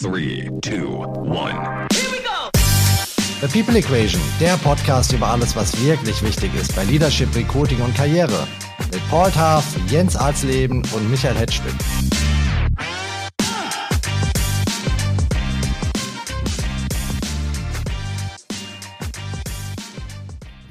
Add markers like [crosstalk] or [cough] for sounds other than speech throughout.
Three, two, one. The People Equation, der Podcast über alles, was wirklich wichtig ist bei Leadership, Recruiting und Karriere. Mit Paul Taff, Jens Arzleben und Michael Hetschwin.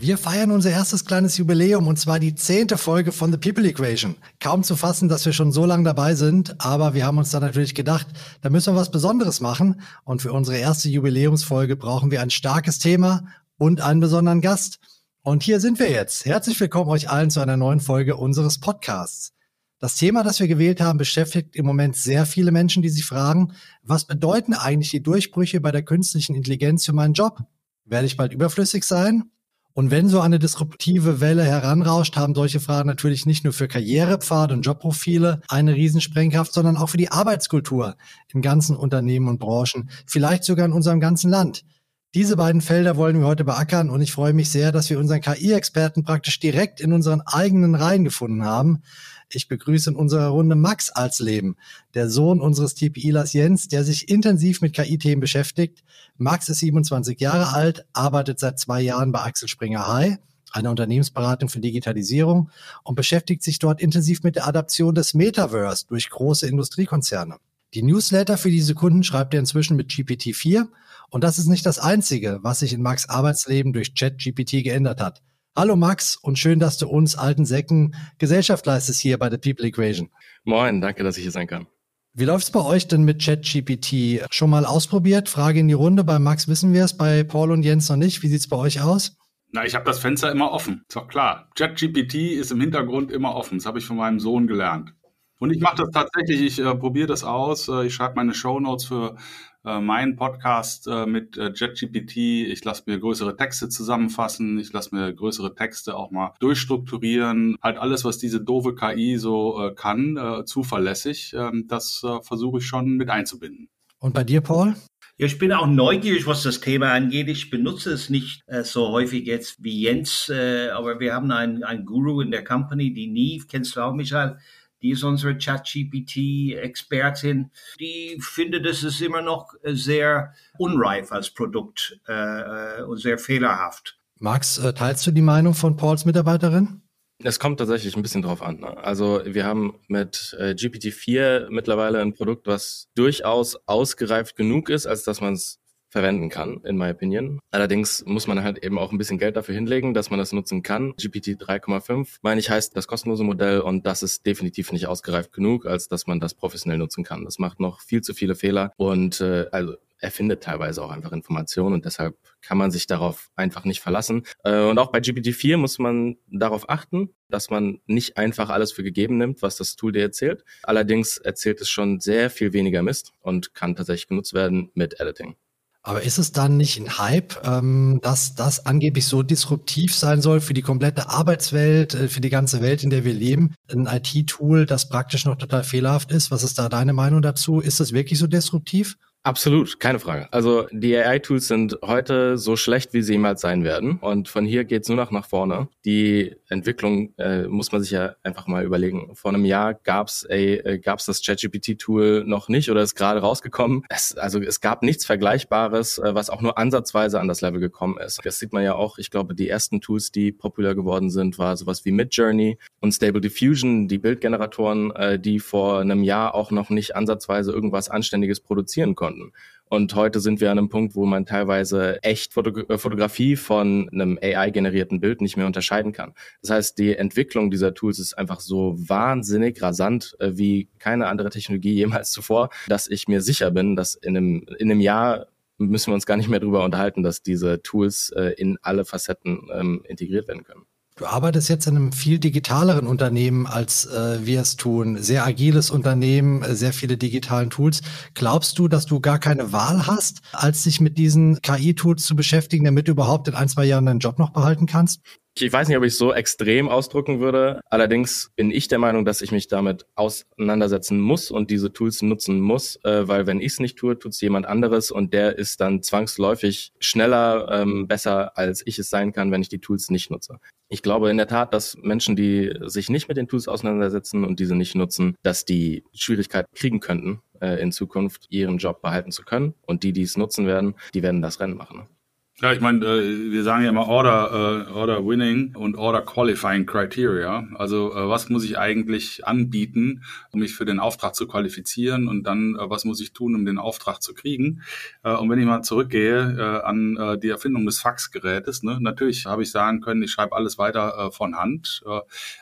Wir feiern unser erstes kleines Jubiläum und zwar die zehnte Folge von The People Equation. Kaum zu fassen, dass wir schon so lange dabei sind, aber wir haben uns dann natürlich gedacht, da müssen wir was Besonderes machen und für unsere erste Jubiläumsfolge brauchen wir ein starkes Thema und einen besonderen Gast. Und hier sind wir jetzt. Herzlich willkommen euch allen zu einer neuen Folge unseres Podcasts. Das Thema, das wir gewählt haben, beschäftigt im Moment sehr viele Menschen, die sich fragen, was bedeuten eigentlich die Durchbrüche bei der künstlichen Intelligenz für meinen Job? Werde ich bald überflüssig sein? Und wenn so eine disruptive Welle heranrauscht, haben solche Fragen natürlich nicht nur für Karrierepfade und Jobprofile eine Riesensprengkraft, sondern auch für die Arbeitskultur in ganzen Unternehmen und Branchen, vielleicht sogar in unserem ganzen Land. Diese beiden Felder wollen wir heute beackern und ich freue mich sehr, dass wir unseren KI-Experten praktisch direkt in unseren eigenen Reihen gefunden haben. Ich begrüße in unserer Runde Max Alsleben, der Sohn unseres TPIlers Jens, der sich intensiv mit KI-Themen beschäftigt. Max ist 27 Jahre alt, arbeitet seit zwei Jahren bei Axel Springer High, einer Unternehmensberatung für Digitalisierung und beschäftigt sich dort intensiv mit der Adaption des Metaverse durch große Industriekonzerne. Die Newsletter für diese Kunden schreibt er inzwischen mit GPT-4 und das ist nicht das Einzige, was sich in Max Arbeitsleben durch ChatGPT geändert hat. Hallo Max und schön, dass du uns alten Säcken Gesellschaft leistest hier bei The People Equation. Moin, danke, dass ich hier sein kann. Wie läuft's bei euch denn mit ChatGPT? Schon mal ausprobiert? Frage in die Runde. Bei Max wissen wir es, bei Paul und Jens noch nicht. Wie sieht's bei euch aus? Na, ich habe das Fenster immer offen. Ist doch klar. ChatGPT ist im Hintergrund immer offen. Das habe ich von meinem Sohn gelernt. Und ich mache das tatsächlich, ich äh, probiere das aus. Äh, ich schreibe meine Show Notes für äh, meinen Podcast äh, mit äh, JetGPT. Ich lasse mir größere Texte zusammenfassen. Ich lasse mir größere Texte auch mal durchstrukturieren. Halt alles, was diese doofe KI so äh, kann, äh, zuverlässig. Ähm, das äh, versuche ich schon mit einzubinden. Und bei dir, Paul? Ja, ich bin auch neugierig, was das Thema angeht. Ich benutze es nicht äh, so häufig jetzt wie Jens, äh, aber wir haben einen, einen Guru in der Company, die Neve, kennst du auch, Michael? Die ist unsere ChatGPT-Expertin, die findet, es ist immer noch sehr unreif als Produkt äh, und sehr fehlerhaft. Max, äh, teilst du die Meinung von Pauls Mitarbeiterin? Es kommt tatsächlich ein bisschen drauf an. Ne? Also wir haben mit äh, GPT-4 mittlerweile ein Produkt, was durchaus ausgereift genug ist, als dass man es verwenden kann, in my opinion. Allerdings muss man halt eben auch ein bisschen Geld dafür hinlegen, dass man das nutzen kann. GPT 3,5, meine ich, heißt das kostenlose Modell und das ist definitiv nicht ausgereift genug, als dass man das professionell nutzen kann. Das macht noch viel zu viele Fehler und äh, also er findet teilweise auch einfach Informationen und deshalb kann man sich darauf einfach nicht verlassen. Äh, und auch bei GPT-4 muss man darauf achten, dass man nicht einfach alles für gegeben nimmt, was das Tool dir erzählt. Allerdings erzählt es schon sehr viel weniger Mist und kann tatsächlich genutzt werden mit Editing. Aber ist es dann nicht ein Hype, ähm, dass das angeblich so disruptiv sein soll für die komplette Arbeitswelt, äh, für die ganze Welt, in der wir leben? Ein IT-Tool, das praktisch noch total fehlerhaft ist. Was ist da deine Meinung dazu? Ist das wirklich so disruptiv? Absolut, keine Frage. Also die AI-Tools sind heute so schlecht, wie sie jemals sein werden. Und von hier geht's nur noch nach vorne. Die Entwicklung äh, muss man sich ja einfach mal überlegen. Vor einem Jahr gab's äh, gab's das ChatGPT-Tool noch nicht oder ist gerade rausgekommen. Es, also es gab nichts Vergleichbares, äh, was auch nur ansatzweise an das Level gekommen ist. Das sieht man ja auch. Ich glaube, die ersten Tools, die populär geworden sind, war sowas wie Midjourney und Stable Diffusion, die Bildgeneratoren, äh, die vor einem Jahr auch noch nicht ansatzweise irgendwas Anständiges produzieren konnten konnten. Und heute sind wir an einem Punkt, wo man teilweise echt Foto äh, Fotografie von einem AI-generierten Bild nicht mehr unterscheiden kann. Das heißt, die Entwicklung dieser Tools ist einfach so wahnsinnig rasant äh, wie keine andere Technologie [laughs] jemals zuvor, dass ich mir sicher bin, dass in einem, in einem Jahr müssen wir uns gar nicht mehr darüber unterhalten, dass diese Tools äh, in alle Facetten ähm, integriert werden können. Du arbeitest jetzt in einem viel digitaleren Unternehmen, als äh, wir es tun. Sehr agiles Unternehmen, äh, sehr viele digitalen Tools. Glaubst du, dass du gar keine Wahl hast, als dich mit diesen KI-Tools zu beschäftigen, damit du überhaupt in ein, zwei Jahren deinen Job noch behalten kannst? Ich weiß nicht, ob ich es so extrem ausdrücken würde. Allerdings bin ich der Meinung, dass ich mich damit auseinandersetzen muss und diese Tools nutzen muss, äh, weil wenn ich es nicht tue, tut es jemand anderes und der ist dann zwangsläufig schneller, ähm, besser, als ich es sein kann, wenn ich die Tools nicht nutze. Ich glaube in der Tat, dass Menschen, die sich nicht mit den Tools auseinandersetzen und diese nicht nutzen, dass die Schwierigkeiten kriegen könnten, äh, in Zukunft ihren Job behalten zu können. Und die, die es nutzen werden, die werden das Rennen machen. Ja, ich meine, äh, wir sagen ja immer Order, äh, Order Winning und Order Qualifying Criteria. Also äh, was muss ich eigentlich anbieten, um mich für den Auftrag zu qualifizieren und dann äh, was muss ich tun, um den Auftrag zu kriegen. Äh, und wenn ich mal zurückgehe äh, an die Erfindung des Faxgerätes, ne, natürlich habe ich sagen können, ich schreibe alles weiter von Hand.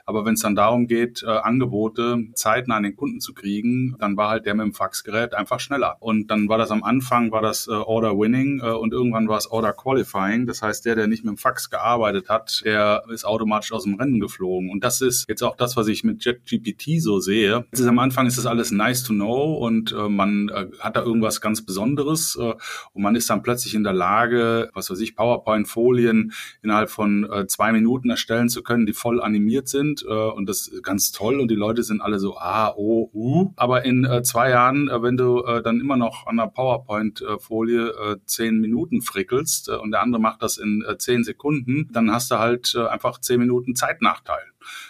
Aber wenn es dann darum geht, Angebote zeitnah an den Kunden zu kriegen, dann war halt der mit dem Faxgerät einfach schneller. Und dann war das am Anfang war das Order Winning und irgendwann war es Order Qualifying. Das heißt, der, der nicht mit dem Fax gearbeitet hat, der ist automatisch aus dem Rennen geflogen. Und das ist jetzt auch das, was ich mit JetGPT so sehe. Ist, am Anfang ist das alles nice to know und äh, man äh, hat da irgendwas ganz Besonderes äh, und man ist dann plötzlich in der Lage, was weiß ich, PowerPoint-Folien innerhalb von äh, zwei Minuten erstellen zu können, die voll animiert sind äh, und das ist ganz toll und die Leute sind alle so A, O, U. Aber in äh, zwei Jahren, wenn du dann immer noch an einer PowerPoint-Folie zehn Minuten frickelst und der andere macht das in äh, zehn Sekunden, dann hast du halt äh, einfach zehn Minuten Zeitnachteil.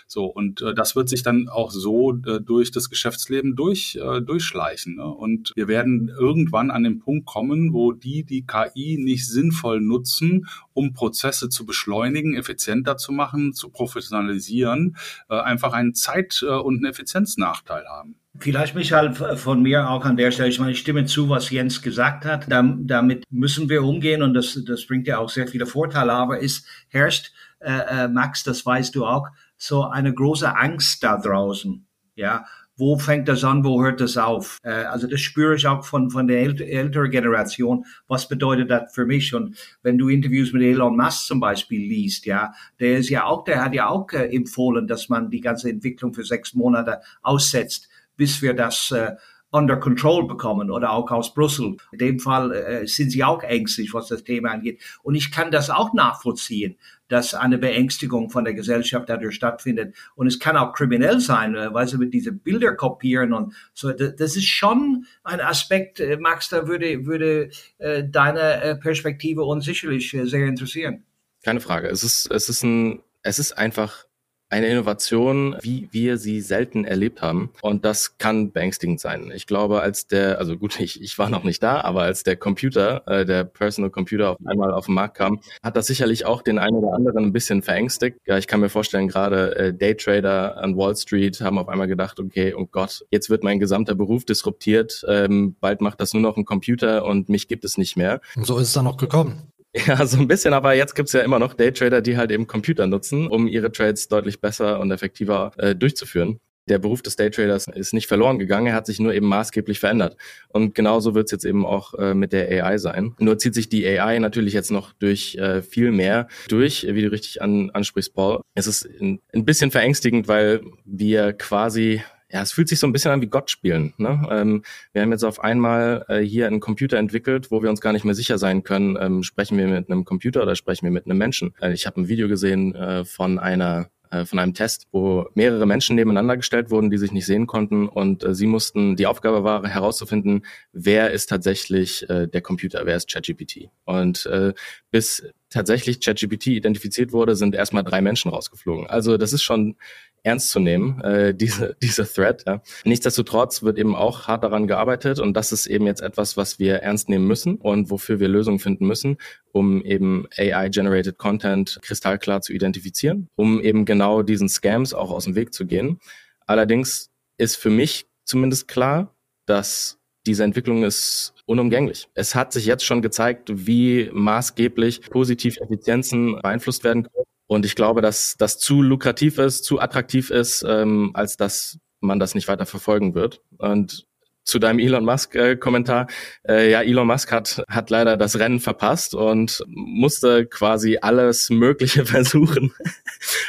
So, und äh, das wird sich dann auch so äh, durch das Geschäftsleben durch, äh, durchschleichen. Ne? Und wir werden irgendwann an den Punkt kommen, wo die, die KI nicht sinnvoll nutzen, um Prozesse zu beschleunigen, effizienter zu machen, zu professionalisieren, äh, einfach einen Zeit- und einen Effizienznachteil haben. Vielleicht, Michael, von mir auch an der Stelle, ich meine, ich stimme zu, was Jens gesagt hat. damit müssen wir umgehen und das, das bringt ja auch sehr viele Vorteile. Aber es herrscht, äh, äh, Max, das weißt du auch, so eine große Angst da draußen. Ja, wo fängt das an, wo hört das auf? Äh, also das spüre ich auch von, von der äl älteren Generation. Was bedeutet das für mich? Und wenn du Interviews mit Elon Musk zum Beispiel liest, ja, der ist ja auch, der hat ja auch äh, empfohlen, dass man die ganze Entwicklung für sechs Monate aussetzt bis wir das äh, under control bekommen oder auch aus Brüssel. In dem Fall äh, sind sie auch ängstlich, was das Thema angeht. Und ich kann das auch nachvollziehen, dass eine Beängstigung von der Gesellschaft dadurch stattfindet. Und es kann auch kriminell sein, äh, weil sie mit diese Bilder kopieren und so. Das ist schon ein Aspekt, äh, Max, da würde, würde äh, deine äh, Perspektive uns sicherlich sehr interessieren. Keine Frage. Es ist, es ist ein, es ist einfach eine Innovation, wie wir sie selten erlebt haben. Und das kann beängstigend sein. Ich glaube, als der, also gut, [laughs] ich, ich war noch nicht da, aber als der Computer, äh, der Personal Computer auf einmal auf den Markt kam, hat das sicherlich auch den einen oder anderen ein bisschen verängstigt. Ja, ich kann mir vorstellen, gerade äh, Daytrader an Wall Street haben auf einmal gedacht, okay, oh Gott, jetzt wird mein gesamter Beruf disruptiert, ähm, bald macht das nur noch ein Computer und mich gibt es nicht mehr. Und so ist es dann auch gekommen. Ja, so ein bisschen, aber jetzt gibt's ja immer noch Daytrader, die halt eben Computer nutzen, um ihre Trades deutlich besser und effektiver äh, durchzuführen. Der Beruf des Daytraders ist nicht verloren gegangen, er hat sich nur eben maßgeblich verändert. Und genauso wird's jetzt eben auch äh, mit der AI sein. Nur zieht sich die AI natürlich jetzt noch durch äh, viel mehr durch, wie du richtig an, ansprichst, Paul. Es ist ein, ein bisschen verängstigend, weil wir quasi ja, es fühlt sich so ein bisschen an wie Gott spielen. Ne? Ähm, wir haben jetzt auf einmal äh, hier einen Computer entwickelt, wo wir uns gar nicht mehr sicher sein können, ähm, sprechen wir mit einem Computer oder sprechen wir mit einem Menschen. Äh, ich habe ein Video gesehen äh, von einer äh, von einem Test, wo mehrere Menschen nebeneinander gestellt wurden, die sich nicht sehen konnten und äh, sie mussten, die Aufgabe war herauszufinden, wer ist tatsächlich äh, der Computer, wer ist ChatGPT. Und äh, bis tatsächlich ChatGPT identifiziert wurde, sind erstmal drei Menschen rausgeflogen. Also das ist schon ernst zu nehmen, äh, diese, [laughs] diese Threat. Ja. Nichtsdestotrotz wird eben auch hart daran gearbeitet und das ist eben jetzt etwas, was wir ernst nehmen müssen und wofür wir Lösungen finden müssen, um eben AI-generated Content kristallklar zu identifizieren, um eben genau diesen Scams auch aus dem Weg zu gehen. Allerdings ist für mich zumindest klar, dass diese Entwicklung ist unumgänglich. Es hat sich jetzt schon gezeigt, wie maßgeblich positiv Effizienzen beeinflusst werden können und ich glaube, dass das zu lukrativ ist, zu attraktiv ist, ähm, als dass man das nicht weiter verfolgen wird. Und zu deinem Elon Musk-Kommentar. Äh, ja, Elon Musk hat, hat leider das Rennen verpasst und musste quasi alles Mögliche [laughs] versuchen,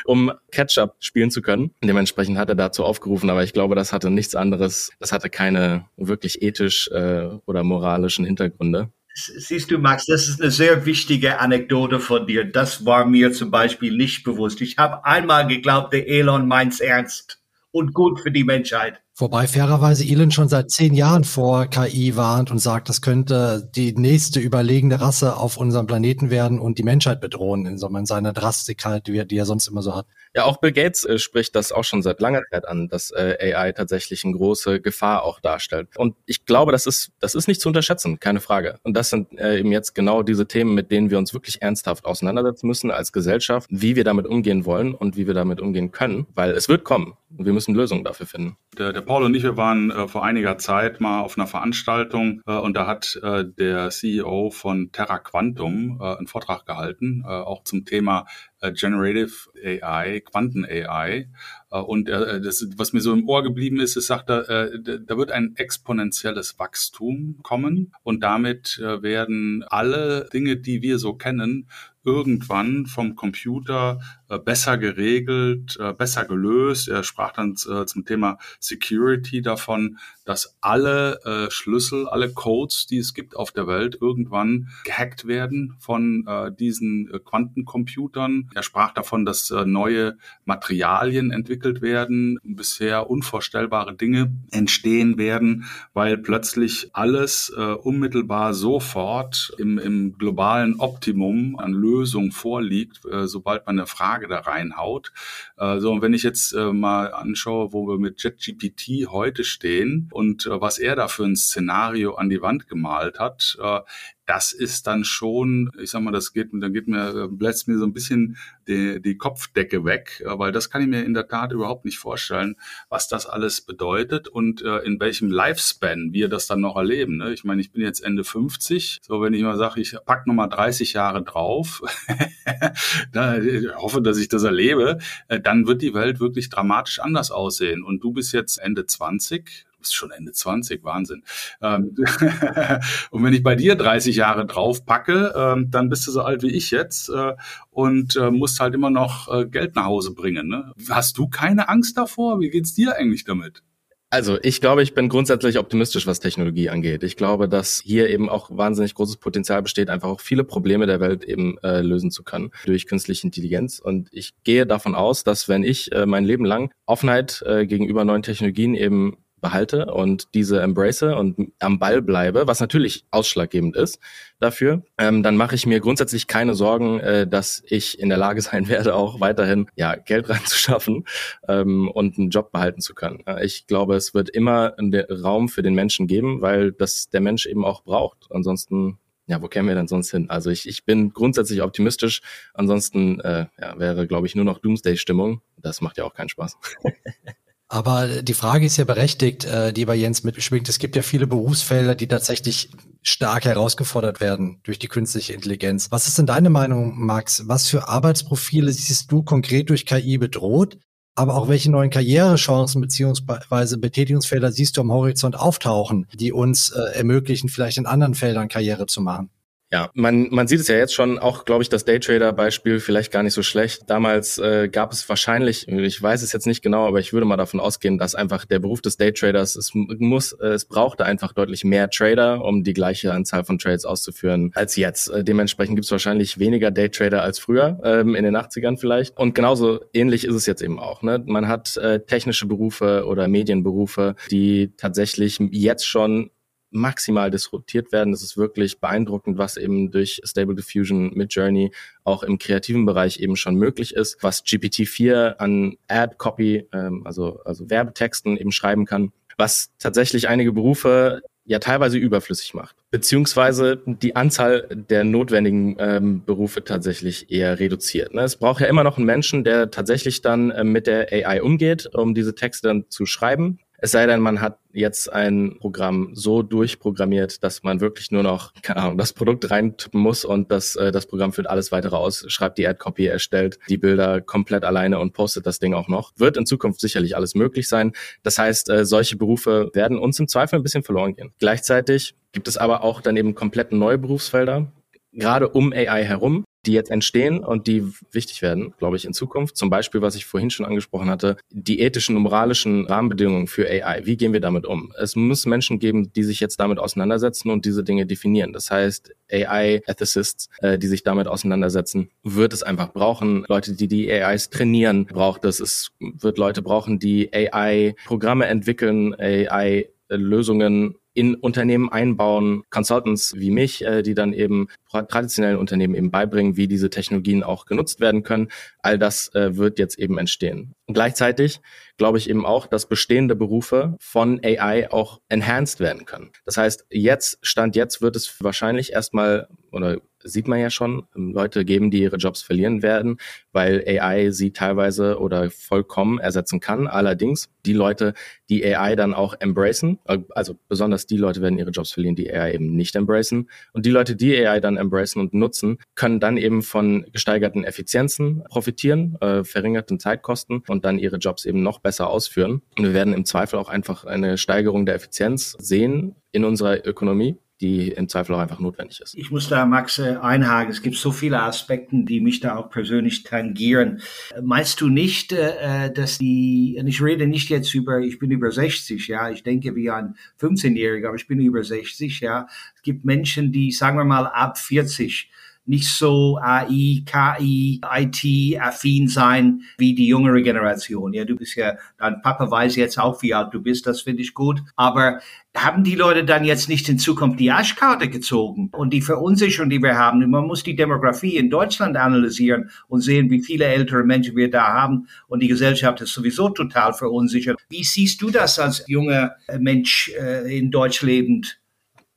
um Catch-up spielen zu können. Dementsprechend hat er dazu aufgerufen, aber ich glaube, das hatte nichts anderes, das hatte keine wirklich ethisch äh, oder moralischen Hintergründe. Siehst du, Max, das ist eine sehr wichtige Anekdote von dir. Das war mir zum Beispiel nicht bewusst. Ich habe einmal geglaubt, der Elon meint's ernst und gut für die Menschheit. Wobei fairerweise Elon schon seit zehn Jahren vor KI warnt und sagt, das könnte die nächste überlegene Rasse auf unserem Planeten werden und die Menschheit bedrohen, in seiner Drastigkeit, die er, die er sonst immer so hat. Ja, auch Bill Gates äh, spricht das auch schon seit langer Zeit an, dass äh, AI tatsächlich eine große Gefahr auch darstellt. Und ich glaube, das ist, das ist nicht zu unterschätzen, keine Frage. Und das sind äh, eben jetzt genau diese Themen, mit denen wir uns wirklich ernsthaft auseinandersetzen müssen als Gesellschaft, wie wir damit umgehen wollen und wie wir damit umgehen können, weil es wird kommen und wir müssen Lösungen dafür finden. Der, der Paul und ich, wir waren äh, vor einiger Zeit mal auf einer Veranstaltung äh, und da hat äh, der CEO von Terra Quantum äh, einen Vortrag gehalten, äh, auch zum Thema äh, Generative AI, Quanten AI. Und das, was mir so im Ohr geblieben ist, ist, sagt er, da wird ein exponentielles Wachstum kommen und damit werden alle Dinge, die wir so kennen, irgendwann vom Computer äh, besser geregelt, äh, besser gelöst. Er sprach dann äh, zum Thema Security davon, dass alle Schlüssel, alle Codes, die es gibt auf der Welt, irgendwann gehackt werden von diesen Quantencomputern. Er sprach davon, dass neue Materialien entwickelt werden, bisher unvorstellbare Dinge entstehen werden, weil plötzlich alles unmittelbar sofort im, im globalen Optimum an Lösung vorliegt, sobald man eine Frage Frage da reinhaut. Äh, so, und wenn ich jetzt äh, mal anschaue, wo wir mit JetGPT heute stehen und äh, was er da für ein Szenario an die Wand gemalt hat, äh, das ist dann schon, ich sag mal, das geht, dann geht mir, bläst mir so ein bisschen die, die Kopfdecke weg, weil das kann ich mir in der Tat überhaupt nicht vorstellen, was das alles bedeutet und äh, in welchem Lifespan wir das dann noch erleben. Ne? Ich meine, ich bin jetzt Ende 50, so wenn ich mal sage, ich pack noch mal 30 Jahre drauf, [laughs] da, hoffe, dass ich das erlebe, äh, dann wird die Welt wirklich dramatisch anders aussehen. Und du bist jetzt Ende 20, du bist schon Ende 20, Wahnsinn. Ähm, [laughs] und wenn ich bei dir 30 Jahre drauf packe, ähm, dann bist du so alt wie ich jetzt äh, und äh, musst halt immer noch äh, Geld nach Hause bringen. Ne? Hast du keine Angst davor? Wie geht's dir eigentlich damit? Also ich glaube, ich bin grundsätzlich optimistisch, was Technologie angeht. Ich glaube, dass hier eben auch wahnsinnig großes Potenzial besteht, einfach auch viele Probleme der Welt eben äh, lösen zu können durch künstliche Intelligenz. Und ich gehe davon aus, dass wenn ich äh, mein Leben lang Offenheit äh, gegenüber neuen Technologien eben behalte und diese embrace und am Ball bleibe, was natürlich ausschlaggebend ist dafür, ähm, dann mache ich mir grundsätzlich keine Sorgen, äh, dass ich in der Lage [laughs] sein werde, auch weiterhin ja Geld reinzuschaffen ähm, und einen Job behalten zu können. Ich glaube, es wird immer Raum für den Menschen geben, weil das der Mensch eben auch braucht. Ansonsten ja, wo kämen wir denn sonst hin? Also ich, ich bin grundsätzlich optimistisch. Ansonsten äh, ja, wäre, glaube ich, nur noch Doomsday-Stimmung. Das macht ja auch keinen Spaß. [laughs] Aber die Frage ist ja berechtigt, äh, die bei Jens mitschwingt. Es gibt ja viele Berufsfelder, die tatsächlich stark herausgefordert werden durch die künstliche Intelligenz. Was ist denn deine Meinung, Max? Was für Arbeitsprofile siehst du konkret durch KI bedroht? Aber auch welche neuen Karrierechancen beziehungsweise Betätigungsfelder siehst du am Horizont auftauchen, die uns äh, ermöglichen, vielleicht in anderen Feldern Karriere zu machen? Ja, man, man sieht es ja jetzt schon, auch glaube ich, das Daytrader-Beispiel vielleicht gar nicht so schlecht. Damals äh, gab es wahrscheinlich, ich weiß es jetzt nicht genau, aber ich würde mal davon ausgehen, dass einfach der Beruf des Daytraders, es muss, äh, es brauchte einfach deutlich mehr Trader, um die gleiche Anzahl von Trades auszuführen als jetzt. Äh, dementsprechend gibt es wahrscheinlich weniger Daytrader als früher, ähm, in den 80ern vielleicht. Und genauso ähnlich ist es jetzt eben auch. Ne? Man hat äh, technische Berufe oder Medienberufe, die tatsächlich jetzt schon maximal disruptiert werden. Das ist wirklich beeindruckend, was eben durch Stable Diffusion mit Journey auch im kreativen Bereich eben schon möglich ist, was GPT-4 an Ad-Copy, ähm, also, also Werbetexten eben schreiben kann, was tatsächlich einige Berufe ja teilweise überflüssig macht, beziehungsweise die Anzahl der notwendigen ähm, Berufe tatsächlich eher reduziert. Ne? Es braucht ja immer noch einen Menschen, der tatsächlich dann äh, mit der AI umgeht, um diese Texte dann zu schreiben. Es sei denn, man hat jetzt ein Programm so durchprogrammiert, dass man wirklich nur noch, keine Ahnung, das Produkt reintippen muss und das, äh, das Programm führt alles weitere aus, schreibt die Ad-Copy, erstellt die Bilder komplett alleine und postet das Ding auch noch. Wird in Zukunft sicherlich alles möglich sein. Das heißt, äh, solche Berufe werden uns im Zweifel ein bisschen verloren gehen. Gleichzeitig gibt es aber auch dann eben komplett neue Berufsfelder, gerade um AI herum, die jetzt entstehen und die wichtig werden, glaube ich, in Zukunft. Zum Beispiel, was ich vorhin schon angesprochen hatte, die ethischen und moralischen Rahmenbedingungen für AI. Wie gehen wir damit um? Es muss Menschen geben, die sich jetzt damit auseinandersetzen und diese Dinge definieren. Das heißt, AI-Ethicists, äh, die sich damit auseinandersetzen, wird es einfach brauchen. Leute, die die AIs trainieren, braucht es. Es wird Leute brauchen, die AI-Programme entwickeln, AI-Lösungen in Unternehmen einbauen, Consultants wie mich, äh, die dann eben traditionellen Unternehmen eben beibringen, wie diese Technologien auch genutzt werden können. All das äh, wird jetzt eben entstehen. Und gleichzeitig glaube ich eben auch, dass bestehende Berufe von AI auch enhanced werden können. Das heißt, jetzt, Stand jetzt wird es wahrscheinlich erstmal oder sieht man ja schon, ähm, Leute geben, die ihre Jobs verlieren werden, weil AI sie teilweise oder vollkommen ersetzen kann. Allerdings die Leute, die AI dann auch embracen, äh, also besonders die Leute werden ihre Jobs verlieren, die AI eben nicht embracen. Und die Leute, die AI dann embracen und nutzen, können dann eben von gesteigerten Effizienzen profitieren, äh, verringerten Zeitkosten und dann ihre Jobs eben noch besser ausführen. Und wir werden im Zweifel auch einfach eine Steigerung der Effizienz sehen in unserer Ökonomie die im Zweifel auch einfach notwendig ist. Ich muss da, Max, äh, einhaken. Es gibt so viele Aspekte, die mich da auch persönlich tangieren. Meinst du nicht, äh, äh, dass die, und ich rede nicht jetzt über, ich bin über 60, ja, ich denke wie ein 15-Jähriger, aber ich bin über 60, ja. Es gibt Menschen, die, sagen wir mal, ab 40 nicht so AI, KI, IT-affin sein wie die jüngere Generation. Ja, du bist ja, dein Papa weiß jetzt auch, wie alt du bist, das finde ich gut. Aber haben die Leute dann jetzt nicht in Zukunft die Arschkarte gezogen und die Verunsicherung, die wir haben? Man muss die Demografie in Deutschland analysieren und sehen, wie viele ältere Menschen wir da haben und die Gesellschaft ist sowieso total verunsichert. Wie siehst du das als junger Mensch äh, in Deutsch lebend?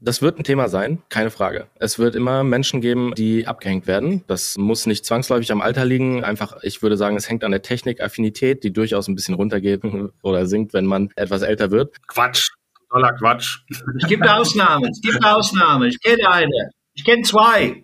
Das wird ein Thema sein, keine Frage. Es wird immer Menschen geben, die abgehängt werden. Das muss nicht zwangsläufig am Alter liegen. Einfach, ich würde sagen, es hängt an der Technikaffinität, die durchaus ein bisschen runtergeht [laughs] oder sinkt, wenn man etwas älter wird. Quatsch, toller Quatsch. Es gibt Ausnahmen, es gibt Ausnahmen. Ich kenne eine. Ich kenne zwei.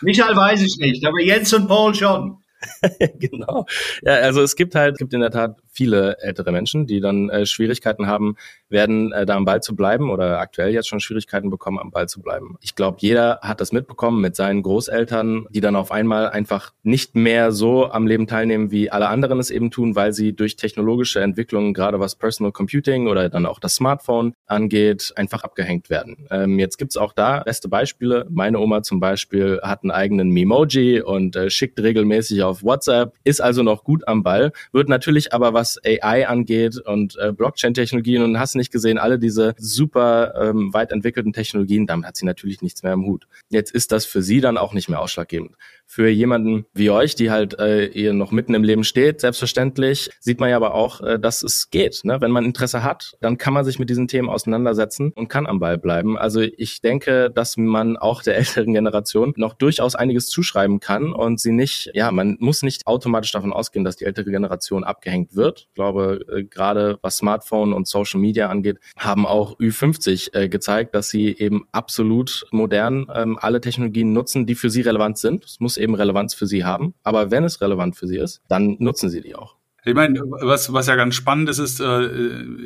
Michael weiß ich nicht, aber Jens und Paul schon. [laughs] genau. Ja, also es gibt halt, es gibt in der Tat viele ältere Menschen, die dann äh, Schwierigkeiten haben werden, äh, da am Ball zu bleiben oder aktuell jetzt schon Schwierigkeiten bekommen, am Ball zu bleiben. Ich glaube, jeder hat das mitbekommen mit seinen Großeltern, die dann auf einmal einfach nicht mehr so am Leben teilnehmen, wie alle anderen es eben tun, weil sie durch technologische Entwicklungen, gerade was Personal Computing oder dann auch das Smartphone angeht, einfach abgehängt werden. Ähm, jetzt gibt's auch da beste Beispiele. Meine Oma zum Beispiel hat einen eigenen Memoji und äh, schickt regelmäßig auf WhatsApp, ist also noch gut am Ball, wird natürlich aber was AI angeht und äh, Blockchain-Technologien und hast nicht gesehen, alle diese super ähm, weit entwickelten Technologien, damit hat sie natürlich nichts mehr im Hut. Jetzt ist das für sie dann auch nicht mehr ausschlaggebend für jemanden wie euch, die halt äh, ihr noch mitten im Leben steht, selbstverständlich, sieht man ja aber auch, äh, dass es geht. Ne? Wenn man Interesse hat, dann kann man sich mit diesen Themen auseinandersetzen und kann am Ball bleiben. Also ich denke, dass man auch der [laughs] älteren Generation noch durchaus einiges zuschreiben kann und sie nicht, ja, man muss nicht automatisch davon ausgehen, dass die ältere Generation abgehängt wird. Ich glaube, äh, gerade was Smartphone und Social Media angeht, haben auch Ü50 äh, gezeigt, dass sie eben absolut modern ähm, alle Technologien nutzen, die für sie relevant sind. Es muss eben Relevanz für sie haben. Aber wenn es relevant für sie ist, dann nutzen sie die auch. Ich meine, was, was ja ganz spannend ist, ist, äh,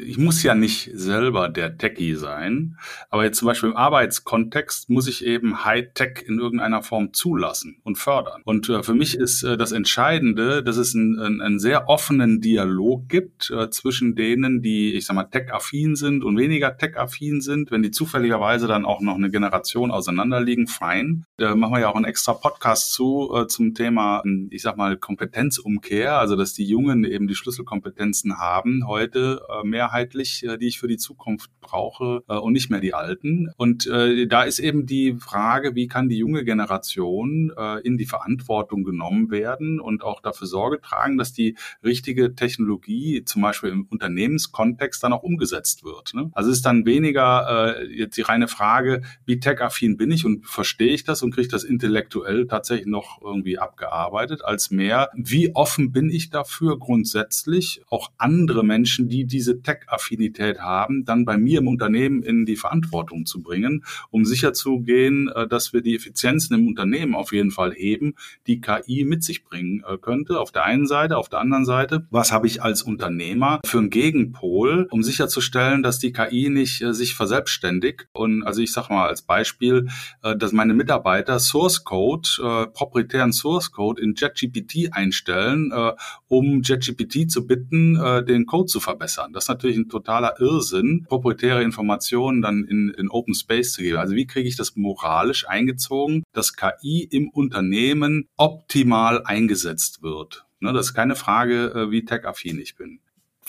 ich muss ja nicht selber der Techie sein, aber jetzt zum Beispiel im Arbeitskontext muss ich eben Hightech in irgendeiner Form zulassen und fördern. Und äh, für mich ist äh, das Entscheidende, dass es einen, einen, einen sehr offenen Dialog gibt äh, zwischen denen, die, ich sag mal, tech-affin sind und weniger tech-affin sind. Wenn die zufälligerweise dann auch noch eine Generation auseinanderliegen, fein. Da machen wir ja auch einen extra Podcast zu äh, zum Thema, ich sag mal, Kompetenzumkehr, also dass die Jungen eben die Schlüsselkompetenzen haben heute äh, mehrheitlich, äh, die ich für die Zukunft brauche äh, und nicht mehr die alten. Und äh, da ist eben die Frage, wie kann die junge Generation äh, in die Verantwortung genommen werden und auch dafür Sorge tragen, dass die richtige Technologie zum Beispiel im Unternehmenskontext dann auch umgesetzt wird. Ne? Also es ist dann weniger äh, jetzt die reine Frage, wie tech-affin bin ich und verstehe ich das und kriege das intellektuell tatsächlich noch irgendwie abgearbeitet, als mehr, wie offen bin ich dafür, grundsätzlich grundsätzlich auch andere Menschen, die diese Tech-Affinität haben, dann bei mir im Unternehmen in die Verantwortung zu bringen, um sicherzugehen, äh, dass wir die Effizienzen im Unternehmen auf jeden Fall heben, die KI mit sich bringen äh, könnte. Auf der einen Seite, auf der anderen Seite, was habe ich als Unternehmer für einen Gegenpol, um sicherzustellen, dass die KI nicht äh, sich verselbstständigt. Und also ich sage mal als Beispiel, dass meine Mitarbeiter Source Code, proprietären Source Code in JetGPT einstellen, um JetGPT zu bitten, den Code zu verbessern. Das ist natürlich ein totaler Irrsinn, proprietäre Informationen dann in, in Open Space zu geben. Also wie kriege ich das moralisch eingezogen, dass KI im Unternehmen optimal eingesetzt wird? Ne, das ist keine Frage, äh, wie tech-affin ich bin.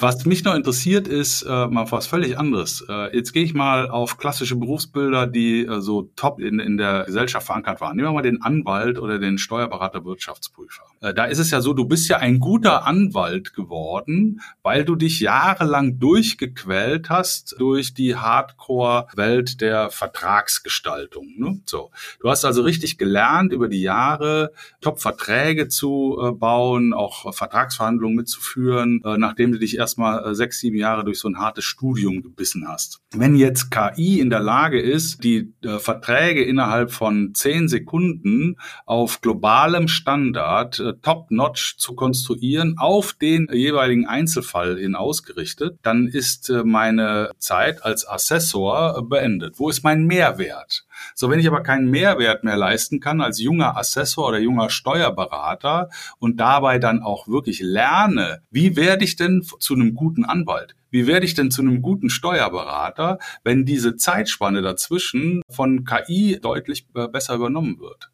Was mich noch interessiert, ist äh, mal was völlig anderes. Äh, jetzt gehe ich mal auf klassische Berufsbilder, die äh, so top in, in der Gesellschaft verankert waren. Nehmen wir mal den Anwalt oder den Steuerberater Wirtschaftsprüfer. Äh, da ist es ja so, du bist ja ein guter Anwalt geworden, weil du dich jahrelang durchgequält hast durch die Hardcore-Welt der Vertragsgestaltung. Ne? So, du hast also richtig gelernt, über die Jahre Top-Verträge zu äh, bauen, auch Vertragsverhandlungen mitzuführen, äh, nachdem du dich erst erstmal äh, sechs, sieben Jahre durch so ein hartes Studium gebissen hast. Wenn jetzt KI in der Lage ist, die äh, Verträge innerhalb von zehn Sekunden auf globalem Standard äh, top-notch zu konstruieren, auf den jeweiligen Einzelfall hin ausgerichtet, dann ist äh, meine Zeit als Assessor äh, beendet. Wo ist mein Mehrwert? So, wenn ich aber keinen Mehrwert mehr leisten kann als junger Assessor oder junger Steuerberater und dabei dann auch wirklich lerne, wie werde ich denn zu einem guten Anwalt? Wie werde ich denn zu einem guten Steuerberater, wenn diese Zeitspanne dazwischen von KI deutlich äh, besser übernommen wird?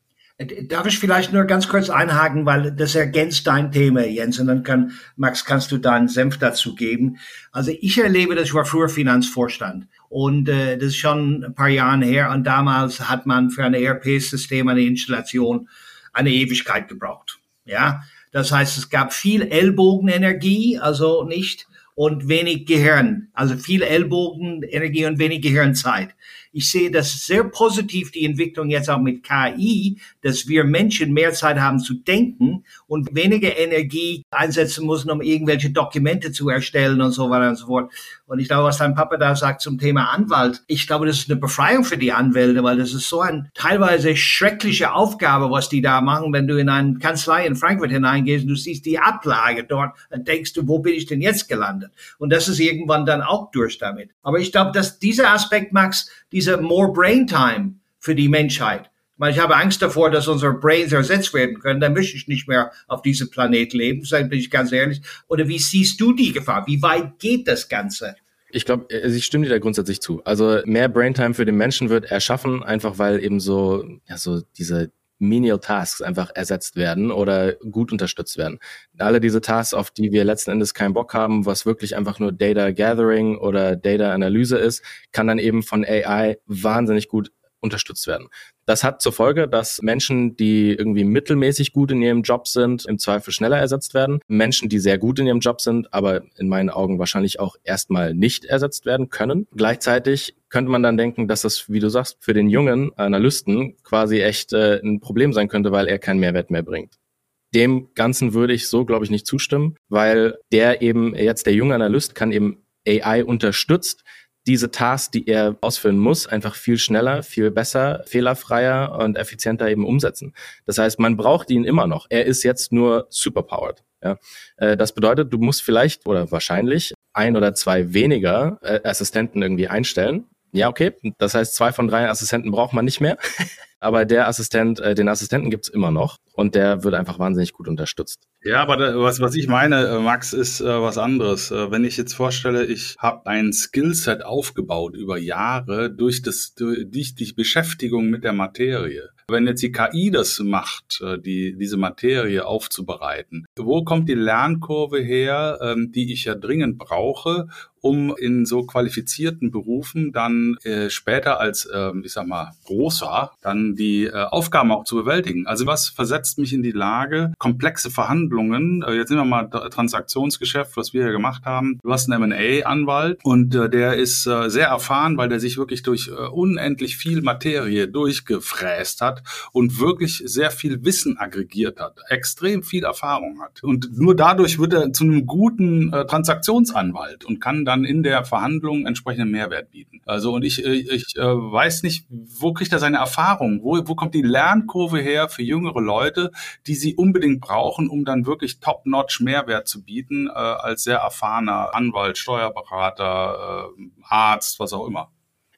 Darf ich vielleicht nur ganz kurz einhaken, weil das ergänzt dein Thema, Jens, und dann kann, Max, kannst du deinen Senf dazu geben. Also ich erlebe das, ich war früher Finanzvorstand und äh, das ist schon ein paar Jahre her und damals hat man für ein ERP-System eine Installation eine Ewigkeit gebraucht. Ja, das heißt, es gab viel Ellbogenenergie, also nicht und wenig Gehirn, also viel Ellbogenenergie und wenig Gehirnzeit. Ich sehe das sehr positiv, die Entwicklung jetzt auch mit KI, dass wir Menschen mehr Zeit haben zu denken und weniger Energie einsetzen müssen, um irgendwelche Dokumente zu erstellen und so weiter und so fort. Und ich glaube, was dein Papa da sagt zum Thema Anwalt, ich glaube, das ist eine Befreiung für die Anwälte, weil das ist so eine teilweise schreckliche Aufgabe, was die da machen, wenn du in eine Kanzlei in Frankfurt hineingehst und du siehst die Ablage dort, dann denkst du, wo bin ich denn jetzt gelandet? Und das ist irgendwann dann auch durch damit. Aber ich glaube, dass dieser Aspekt, Max, diese more brain time für die Menschheit. Ich habe Angst davor, dass unsere Brains ersetzt werden können. Dann möchte ich nicht mehr auf diesem Planet leben, sage ich ganz ehrlich. Oder wie siehst du die Gefahr? Wie weit geht das Ganze? Ich glaube, also ich stimme dir da grundsätzlich zu. Also mehr Braintime für den Menschen wird erschaffen, einfach weil eben so, ja, so diese Menial Tasks einfach ersetzt werden oder gut unterstützt werden. Alle diese Tasks, auf die wir letzten Endes keinen Bock haben, was wirklich einfach nur Data Gathering oder Data Analyse ist, kann dann eben von AI wahnsinnig gut unterstützt werden. Das hat zur Folge, dass Menschen, die irgendwie mittelmäßig gut in ihrem Job sind, im Zweifel schneller ersetzt werden. Menschen, die sehr gut in ihrem Job sind, aber in meinen Augen wahrscheinlich auch erstmal nicht ersetzt werden können. Gleichzeitig könnte man dann denken, dass das, wie du sagst, für den jungen Analysten quasi echt äh, ein Problem sein könnte, weil er keinen Mehrwert mehr bringt. Dem Ganzen würde ich so, glaube ich, nicht zustimmen, weil der eben jetzt, der junge Analyst kann eben AI unterstützt, diese Tasks, die er ausfüllen muss, einfach viel schneller, viel besser, fehlerfreier und effizienter eben umsetzen. Das heißt, man braucht ihn immer noch. Er ist jetzt nur superpowered. Ja. Äh, das bedeutet, du musst vielleicht oder wahrscheinlich ein oder zwei weniger äh, Assistenten irgendwie einstellen. Ja, okay. Das heißt, zwei von drei Assistenten braucht man nicht mehr. [laughs] Aber der Assistent, äh, den Assistenten gibt's immer noch und der wird einfach wahnsinnig gut unterstützt. Ja, aber da, was, was ich meine, äh, Max, ist äh, was anderes. Äh, wenn ich jetzt vorstelle, ich habe ein Skillset aufgebaut über Jahre durch, das, durch die Beschäftigung mit der Materie. Wenn jetzt die KI das macht, äh, die, diese Materie aufzubereiten, wo kommt die Lernkurve her, ähm, die ich ja dringend brauche, um in so qualifizierten Berufen dann äh, später als, äh, ich sag mal, großer, dann die äh, Aufgaben auch zu bewältigen. Also was versetzt mich in die Lage, komplexe Verhandlungen, äh, jetzt nehmen wir mal Transaktionsgeschäft, was wir hier gemacht haben. Du hast einen M&A-Anwalt und äh, der ist äh, sehr erfahren, weil der sich wirklich durch äh, unendlich viel Materie durchgefräst hat und wirklich sehr viel Wissen aggregiert hat, extrem viel Erfahrung hat. Und nur dadurch wird er zu einem guten äh, Transaktionsanwalt und kann dann in der Verhandlung entsprechenden Mehrwert bieten. Also und ich, äh, ich äh, weiß nicht, wo kriegt er seine Erfahrung? Wo, wo kommt die Lernkurve her für jüngere Leute, die sie unbedingt brauchen, um dann wirklich top-notch Mehrwert zu bieten, äh, als sehr erfahrener Anwalt, Steuerberater, äh, Arzt, was auch immer?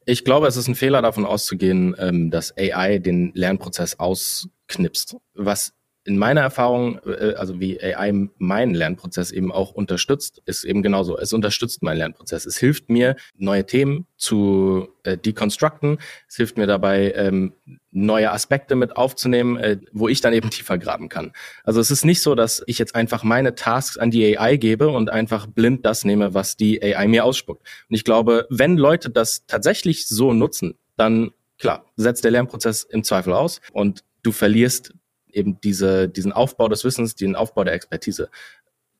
Ich glaube, es ist ein Fehler davon auszugehen, ähm, dass AI den Lernprozess ausknipst. Was in meiner Erfahrung, äh, also wie AI meinen Lernprozess eben auch unterstützt, ist eben genauso. Es unterstützt meinen Lernprozess. Es hilft mir, neue Themen zu äh, deconstructen. Es hilft mir dabei, ähm, neue Aspekte mit aufzunehmen, äh, wo ich dann eben tiefer graben kann. Also es ist nicht so, dass ich jetzt einfach meine Tasks an die AI gebe und einfach blind das nehme, was die AI mir ausspuckt. Und ich glaube, wenn Leute das tatsächlich so nutzen, dann klar, setzt der Lernprozess im Zweifel aus und du verlierst eben diese, diesen Aufbau des Wissens, den Aufbau der Expertise